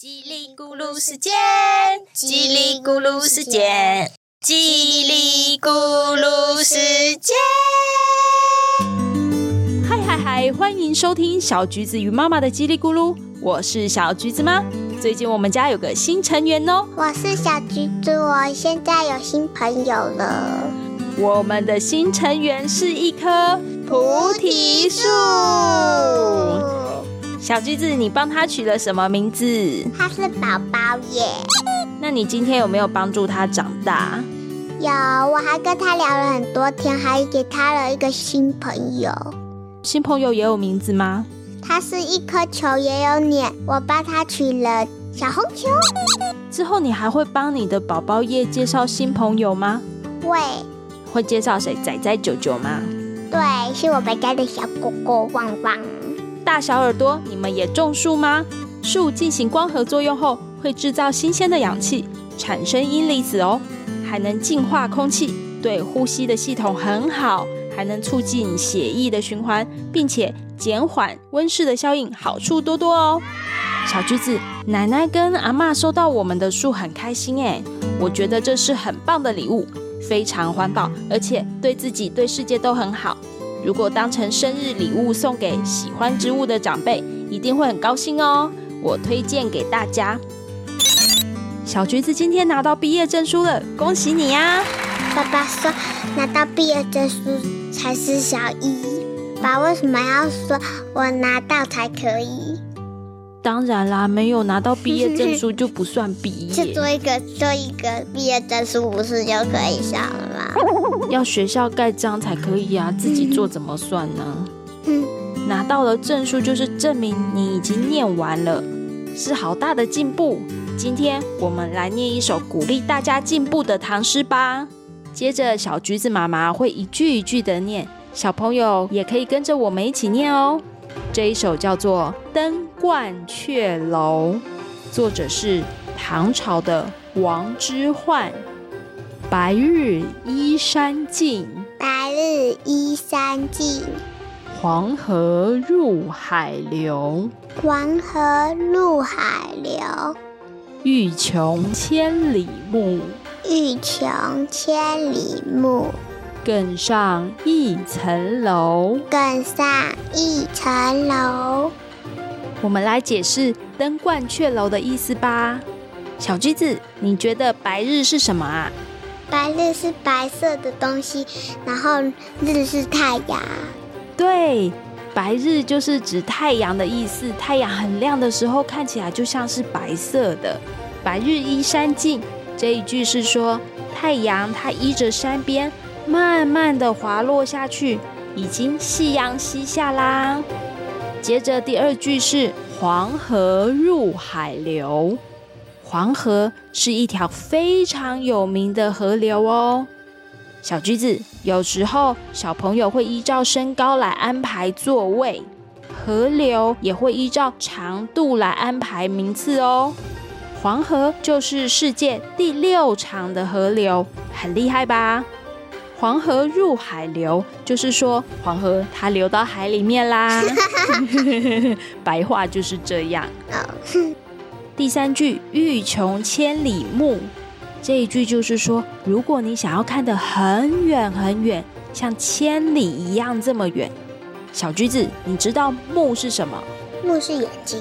叽里咕噜时间，叽里咕噜时间，叽里咕噜时间。嗨嗨嗨！欢迎收听小橘子与妈妈的叽里咕噜，我是小橘子妈。最近我们家有个新成员哦，我是小橘子，我现在有新朋友了。我们的新成员是一棵菩提树。小橘子，你帮他取了什么名字？他是宝宝耶。那你今天有没有帮助他长大？有，我还跟他聊了很多天，还给他了一个新朋友。新朋友也有名字吗？他是一颗球，也有脸。我帮他取了小红球。之后你还会帮你的宝宝叶介绍新朋友吗？会。会介绍谁？仔仔、九九吗？对，是我们家的小狗狗旺旺。大小耳朵，你们也种树吗？树进行光合作用后，会制造新鲜的氧气，产生阴离子哦，还能净化空气，对呼吸的系统很好，还能促进血液的循环，并且减缓温室的效应，好处多多哦。小橘子，奶奶跟阿妈收到我们的树很开心哎，我觉得这是很棒的礼物。非常环保，而且对自己、对世界都很好。如果当成生日礼物送给喜欢植物的长辈，一定会很高兴哦。我推荐给大家。小橘子今天拿到毕业证书了，恭喜你呀！爸爸说拿到毕业证书才是小一，爸为什么要说我拿到才可以？当然啦，没有拿到毕业证书就不算毕业。就做一个做一个毕业证书，不是就可以上了吗？要学校盖章才可以啊，自己做怎么算呢？嗯，拿到了证书就是证明你已经念完了，是好大的进步。今天我们来念一首鼓励大家进步的唐诗吧。接着小橘子妈妈会一句一句的念，小朋友也可以跟着我们一起念哦。这一首叫做《登鹳雀楼》，作者是唐朝的王之涣。白日依山尽，白日依山尽。黄河入海流，黄河入海流。欲穷千里目，欲穷千里目。更上一层楼，更上一层楼。我们来解释“登鹳雀楼”的意思吧。小橘子，你觉得白日是什么啊？白日是白色的东西，然后日是太阳。对，白日就是指太阳的意思。太阳很亮的时候，看起来就像是白色的。白日依山尽，这一句是说太阳它依着山边。慢慢的滑落下去，已经夕阳西下啦。接着第二句是黄河入海流，黄河是一条非常有名的河流哦。小橘子，有时候小朋友会依照身高来安排座位，河流也会依照长度来安排名次哦。黄河就是世界第六长的河流，很厉害吧？黄河入海流，就是说黄河它流到海里面啦。白话就是这样。第三句“欲穷千里目”，这一句就是说，如果你想要看得很远很远，像千里一样这么远，小橘子，你知道“目”是什么？“目”是眼睛。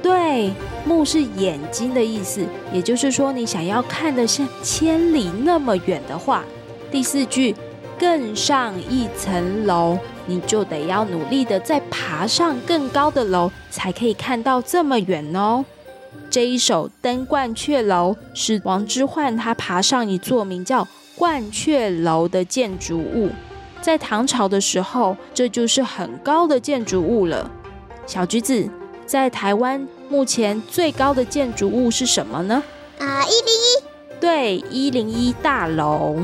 对，“目”是眼睛的意思。也就是说，你想要看得像千里那么远的话。第四句，更上一层楼，你就得要努力的再爬上更高的楼，才可以看到这么远哦。这一首《登鹳雀楼》是王之涣他爬上一座名叫鹳雀楼的建筑物，在唐朝的时候，这就是很高的建筑物了。小橘子，在台湾目前最高的建筑物是什么呢？啊，一零一。对，一零一大楼。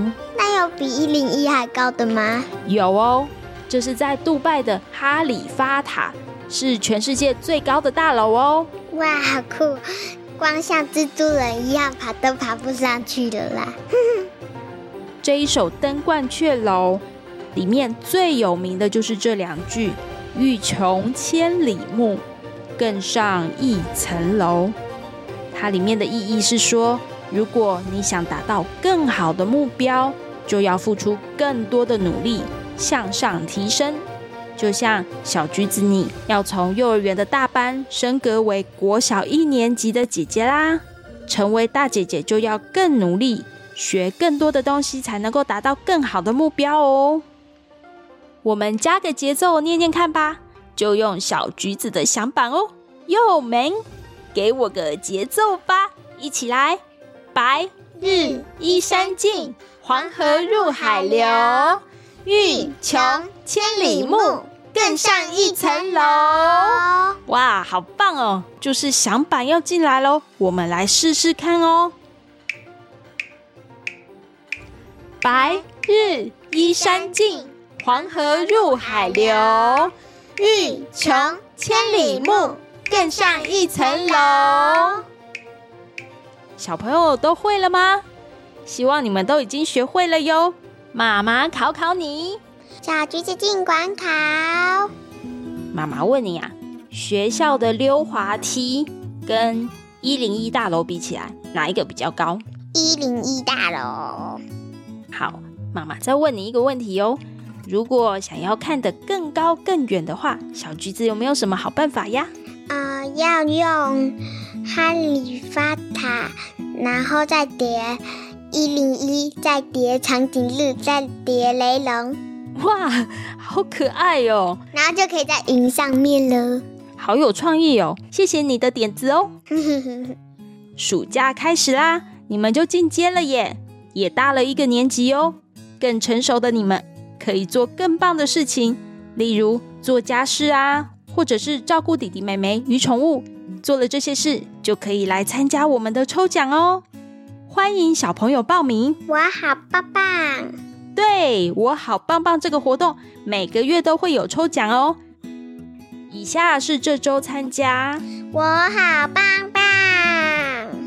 有比一零一还高的吗？有哦，这是在杜拜的哈里发塔，是全世界最高的大楼哦。哇，好酷！光像蜘蛛人一样爬都爬不上去的啦。这一首《登鹳雀楼》里面最有名的就是这两句：“欲穷千里目，更上一层楼。”它里面的意义是说，如果你想达到更好的目标，就要付出更多的努力，向上提升。就像小橘子，你要从幼儿园的大班升格为国小一年级的姐姐啦。成为大姐姐就要更努力，学更多的东西，才能够达到更好的目标哦。我们加个节奏念念看吧，就用小橘子的响板哦。又门，给我个节奏吧，一起来！白日依山尽，黄河入海流。欲穷千里目，更上一层楼。哇，好棒哦！就是响板要进来喽，我们来试试看哦。白日依山尽，黄河入海流。欲穷千里目，更上一层楼。小朋友都会了吗？希望你们都已经学会了哟。妈妈考考你，小橘子尽管考。妈妈问你啊，学校的溜滑梯跟一零一大楼比起来，哪一个比较高？一零一大楼。好，妈妈再问你一个问题哦。如果想要看得更高更远的话，小橘子有没有什么好办法呀？呃，要用哈利法塔，然后再叠。一零一再叠长颈鹿，再叠雷龙，哇，好可爱哦！然后就可以在云上面了，好有创意哦！谢谢你的点子哦。暑假开始啦，你们就进阶了耶，也大了一个年级哦。更成熟的你们可以做更棒的事情，例如做家事啊，或者是照顾弟弟妹妹与宠物。做了这些事，就可以来参加我们的抽奖哦。欢迎小朋友报名！我好棒棒！对我好棒棒！这个活动每个月都会有抽奖哦。以下是这周参加“我好棒棒”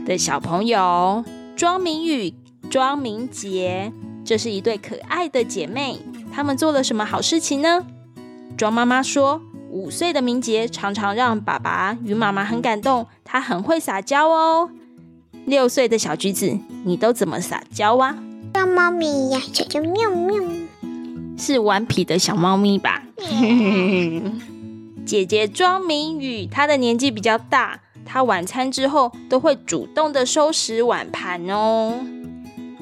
的小朋友：庄明宇、庄明杰，这是一对可爱的姐妹。她们做了什么好事情呢？庄妈妈说，五岁的明杰常常让爸爸与妈妈很感动，他很会撒娇哦。六岁的小橘子，你都怎么撒娇啊？像猫咪一样，小叫喵喵。是顽皮的小猫咪吧？姐姐庄明宇，她的年纪比较大，她晚餐之后都会主动的收拾碗盘哦，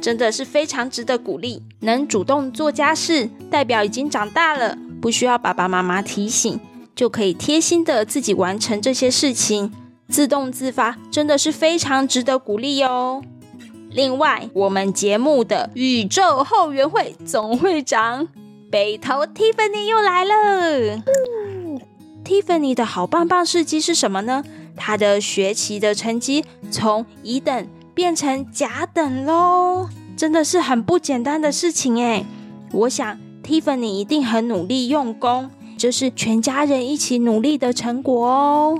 真的是非常值得鼓励。能主动做家事，代表已经长大了，不需要爸爸妈妈提醒，就可以贴心的自己完成这些事情。自动自发真的是非常值得鼓励哟。另外，我们节目的宇宙后援会总会长北投 Tiffany 又来了。Tiffany 的好棒棒事迹是什么呢？他的学期的成绩从乙等变成甲等喽，真的是很不简单的事情哎。我想 Tiffany 一定很努力用功，这是全家人一起努力的成果哦。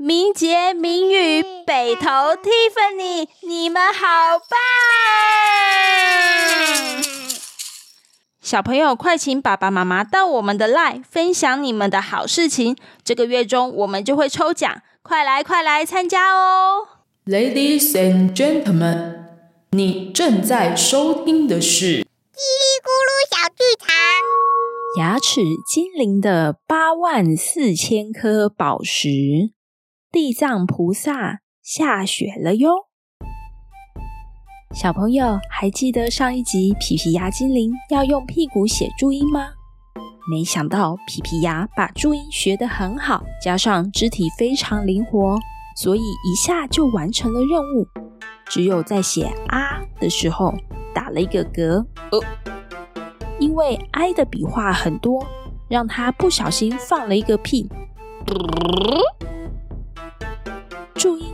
明杰、明宇、北投、Tiffany，你们好棒！小朋友，快请爸爸妈妈到我们的 Live 分享你们的好事情。这个月中我们就会抽奖，快来快来参加哦！Ladies and gentlemen，你正在收听的是《叽里咕噜小剧场》。牙齿精灵的八万四千颗宝石。地藏菩萨下雪了哟！小朋友还记得上一集皮皮鸭精灵要用屁股写注音吗？没想到皮皮鸭把注音学得很好，加上肢体非常灵活，所以一下就完成了任务。只有在写啊的时候打了一个嗝，呃，因为 I 的笔画很多，让他不小心放了一个屁。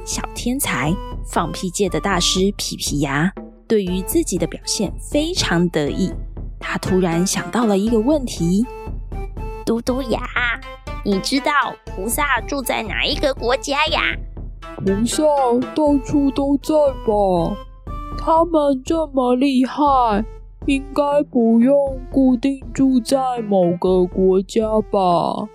小天才，放屁界的大师皮皮牙，对于自己的表现非常得意。他突然想到了一个问题：嘟嘟牙，你知道菩萨住在哪一个国家呀？菩萨到处都在吧？他们这么厉害，应该不用固定住在某个国家吧？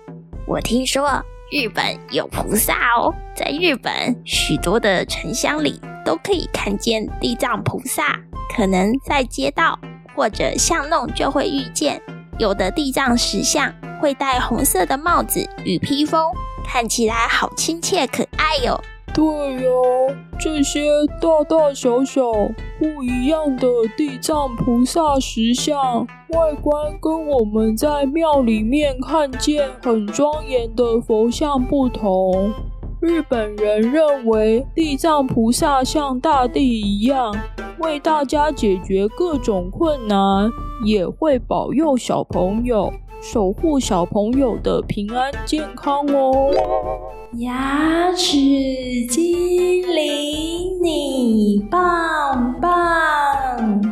我听说日本有菩萨哦，在日本许多的城乡里都可以看见地藏菩萨，可能在街道或者巷弄就会遇见。有的地藏石像会戴红色的帽子与披风，看起来好亲切可爱哟。对哟，这些大大小小不一样的地藏菩萨石像，外观跟我们在庙里面看见很庄严的佛像不同。日本人认为地藏菩萨像大地一样，为大家解决各种困难，也会保佑小朋友。守护小朋友的平安健康哦！牙齿精灵，你棒棒！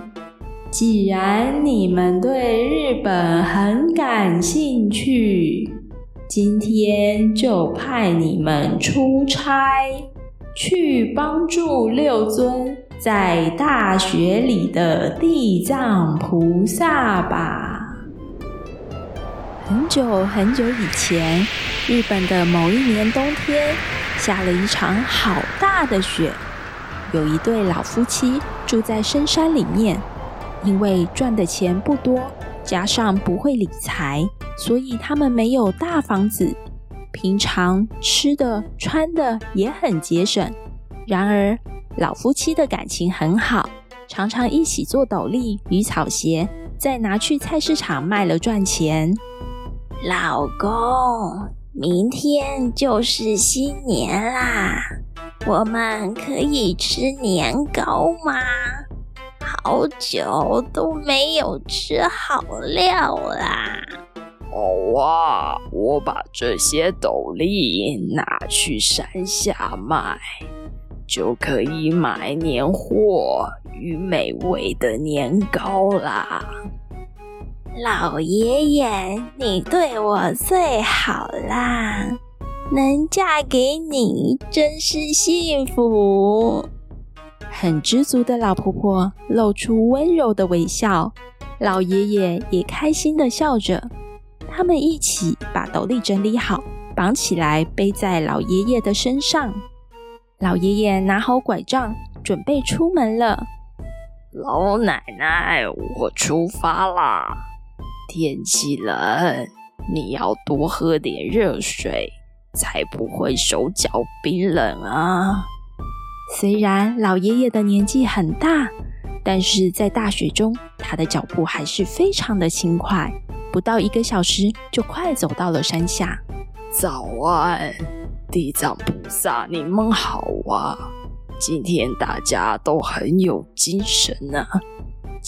既然你们对日本很感兴趣，今天就派你们出差，去帮助六尊在大学里的地藏菩萨吧。很久很久以前，日本的某一年冬天，下了一场好大的雪。有一对老夫妻住在深山里面，因为赚的钱不多，加上不会理财，所以他们没有大房子，平常吃的穿的也很节省。然而，老夫妻的感情很好，常常一起做斗笠与草鞋，再拿去菜市场卖了赚钱。老公，明天就是新年啦，我们可以吃年糕吗？好久都没有吃好料啦。好啊，我把这些斗笠拿去山下卖，就可以买年货与美味的年糕啦。老爷爷，你对我最好啦，能嫁给你真是幸福。很知足的老婆婆露出温柔的微笑，老爷爷也开心的笑着。他们一起把斗笠整理好，绑起来背在老爷爷的身上。老爷爷拿好拐杖，准备出门了。老奶奶，我出发啦。天气冷，你要多喝点热水，才不会手脚冰冷啊。虽然老爷爷的年纪很大，但是在大雪中，他的脚步还是非常的轻快，不到一个小时就快走到了山下。早安，地藏菩萨，你们好啊！今天大家都很有精神呢。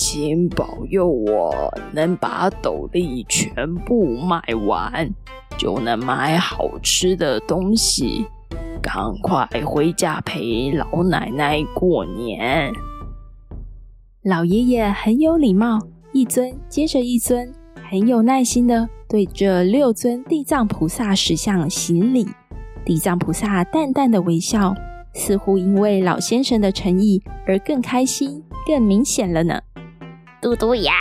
请保佑我能把斗笠全部卖完，就能买好吃的东西，赶快回家陪老奶奶过年。老爷爷很有礼貌，一尊接着一尊，很有耐心的对这六尊地藏菩萨石像行礼。地藏菩萨淡淡的微笑，似乎因为老先生的诚意而更开心、更明显了呢。嘟嘟呀，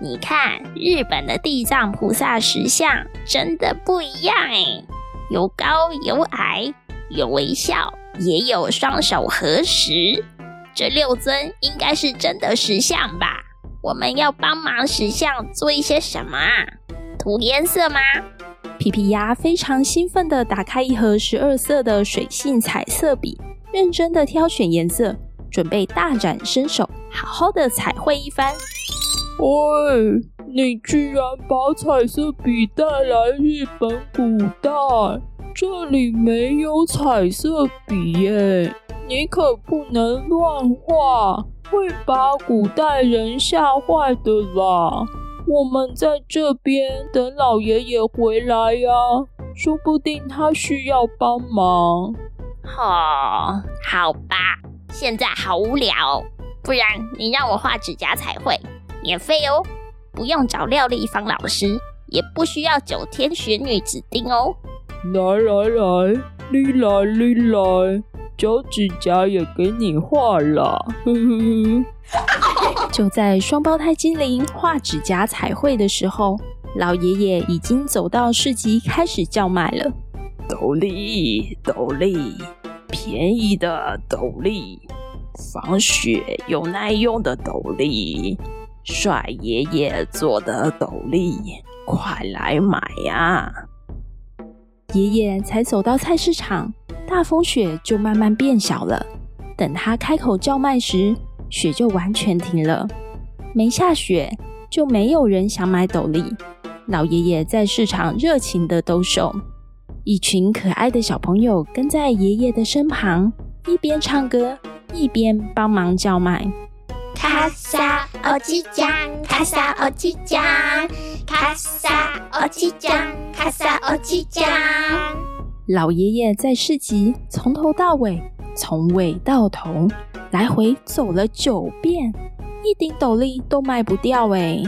你看日本的地藏菩萨石像真的不一样哎，有高有矮，有微笑，也有双手合十。这六尊应该是真的石像吧？我们要帮忙石像做一些什么啊？涂颜色吗？皮皮鸭非常兴奋地打开一盒十二色的水性彩色笔，认真地挑选颜色，准备大展身手。好好的彩绘一番。喂，你居然把彩色笔带来日本古代？这里没有彩色笔耶！你可不能乱画，会把古代人吓坏的啦。我们在这边等老爷爷回来呀，说不定他需要帮忙。哦，好吧，现在好无聊。不然你让我画指甲彩绘，免费哦。不用找廖丽芳老师，也不需要九天玄女指定哦。来来来，你来你来，脚指甲也给你画了，呵呵呵。就在双胞胎精灵画指甲彩绘的时候，老爷爷已经走到市集开始叫卖了。斗笠，斗笠，便宜的斗笠，防雪又耐用的斗笠，帅爷爷做的斗笠，快来买呀！爷爷才走到菜市场，大风雪就慢慢变小了。等他开口叫卖时，雪就完全停了。没下雪，就没有人想买斗笠。老爷爷在市场热情的兜售，一群可爱的小朋友跟在爷爷的身旁，一边唱歌，一边帮忙叫卖。卡萨欧吉酱，卡萨欧吉酱，卡萨欧吉酱，卡萨欧吉酱。老爷爷在市集从头到尾，从尾到头，来回走了九遍，一顶斗笠都卖不掉哎！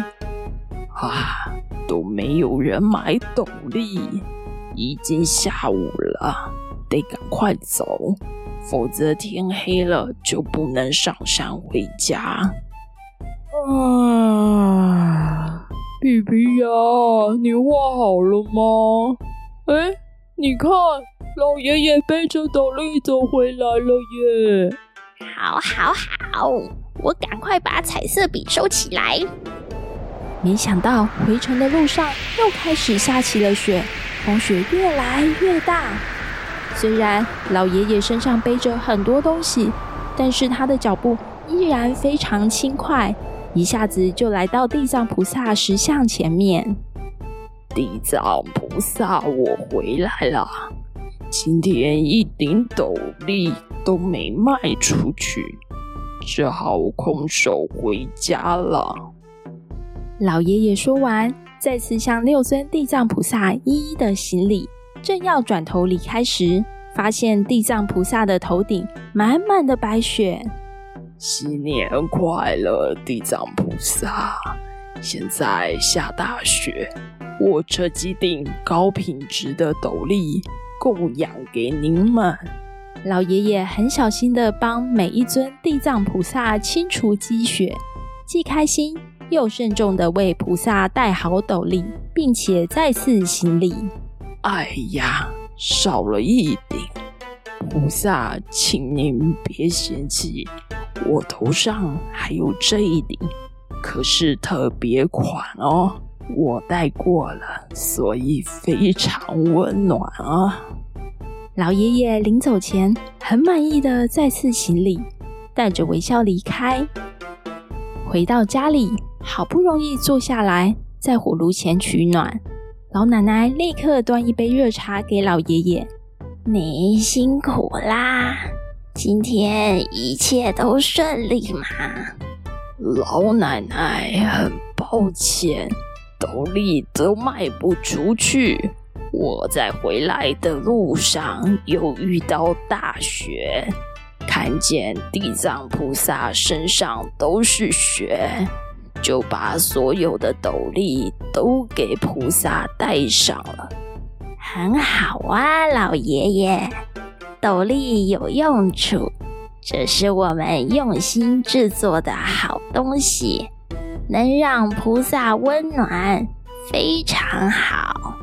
啊，都没有人买斗笠，已经下午了，得赶快走。否则天黑了就不能上山回家。啊，皮皮呀，你画好了吗？哎，你看，老爷爷背着斗笠走回来了耶！好，好，好，我赶快把彩色笔收起来。没想到回程的路上又开始下起了雪，风雪越来越大。虽然老爷爷身上背着很多东西，但是他的脚步依然非常轻快，一下子就来到地藏菩萨石像前面。地藏菩萨，我回来了。今天一顶斗笠都没卖出去，只好空手回家了。老爷爷说完，再次向六尊地藏菩萨一一的行礼。正要转头离开时，发现地藏菩萨的头顶满满的白雪。新年快乐，地藏菩萨！现在下大雪，我这几顶高品质的斗笠供养给您们。老爷爷很小心的帮每一尊地藏菩萨清除积雪，既开心又慎重的为菩萨戴好斗笠，并且再次行礼。哎呀，少了一顶，菩萨，请您别嫌弃，我头上还有这一顶，可是特别款哦，我戴过了，所以非常温暖啊。老爷爷临走前很满意的再次行礼，带着微笑离开。回到家里，好不容易坐下来，在火炉前取暖。老奶奶立刻端一杯热茶给老爷爷。你辛苦啦，今天一切都顺利吗？老奶奶很抱歉，斗笠都卖不出去。我在回来的路上又遇到大雪，看见地藏菩萨身上都是雪。就把所有的斗笠都给菩萨戴上了，很好啊，老爷爷，斗笠有用处，这是我们用心制作的好东西，能让菩萨温暖，非常好。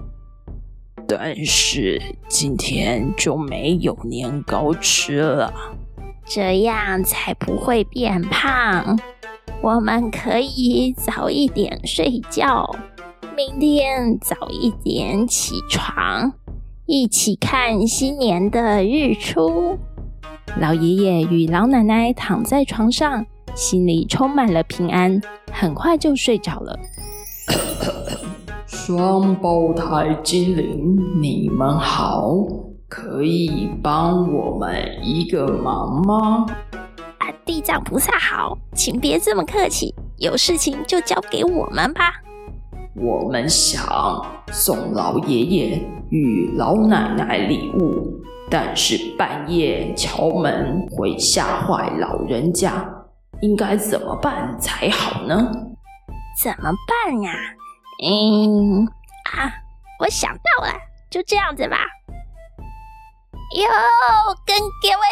但是今天就没有年糕吃了，这样才不会变胖。我们可以早一点睡觉，明天早一点起床，一起看新年的日出。老爷爷与老奶奶躺在床上，心里充满了平安，很快就睡着了。双胞胎精灵，你们好，可以帮我们一个忙吗？地藏菩萨好，请别这么客气，有事情就交给我们吧。我们想送老爷爷与老奶奶礼物，但是半夜敲门会吓坏老人家，应该怎么办才好呢？怎么办呀？嗯啊，我想到了，就这样子吧。哟，跟各位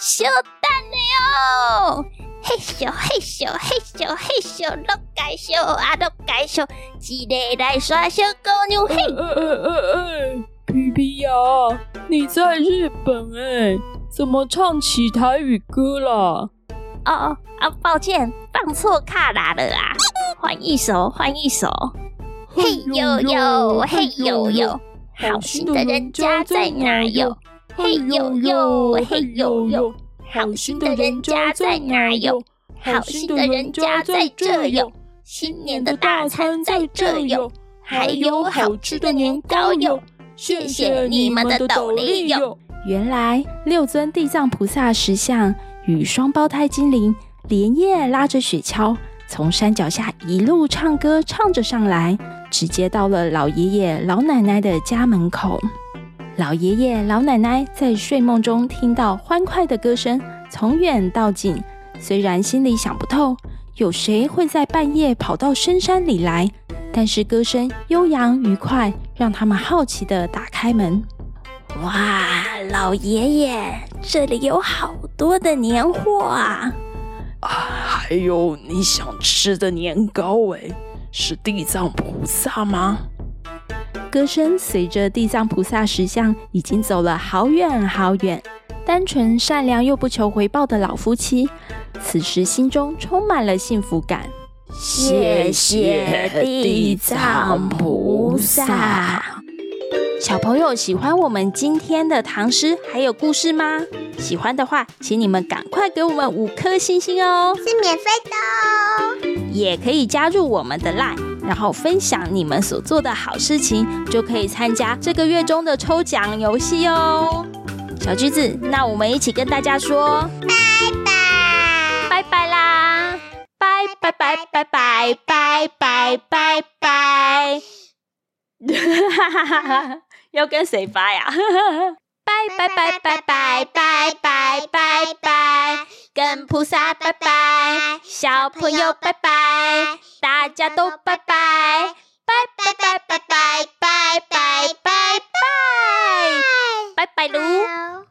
小蛋了哟！嘿咻嘿咻嘿咻嘿咻，落介咻啊落介咻，一个来耍小姑娘嘿。皮皮呀，你在日本哎，怎么唱起台语歌了？哦啊，抱歉，放错卡拉了啊！换一首，换一首。嘿呦呦，嘿呦呦，好心的人家在哪哟？嘿呦呦，嘿呦呦，好心的人家在哪哟？好心的人家在这哟。新年的大餐在这哟，还有好吃的年糕哟。谢谢你们的斗笠哟。原来六尊地藏菩萨石像与双胞胎精灵连夜拉着雪橇，从山脚下一路唱歌唱着上来，直接到了老爷爷老奶奶的家门口。老爷爷、老奶奶在睡梦中听到欢快的歌声，从远到近。虽然心里想不透，有谁会在半夜跑到深山里来，但是歌声悠扬愉快，让他们好奇地打开门。哇，老爷爷，这里有好多的年货啊！啊，还有你想吃的年糕哎，是地藏菩萨吗？歌声随着地藏菩萨石像已经走了好远好远。单纯善良又不求回报的老夫妻，此时心中充满了幸福感。谢谢地藏菩萨。小朋友喜欢我们今天的唐诗还有故事吗？喜欢的话，请你们赶快给我们五颗星星哦，是免费的哦。也可以加入我们的 Line。然后分享你们所做的好事情，就可以参加这个月中的抽奖游戏哦。小橘子，那我们一起跟大家说拜拜，拜拜啦，拜拜拜拜拜拜拜拜拜。哈哈哈哈哈，要跟谁拜呀？拜拜拜拜拜拜拜拜拜，跟菩萨拜拜，小朋友拜拜，大家都拜拜，拜拜拜拜拜拜拜拜拜，拜拜拜喽。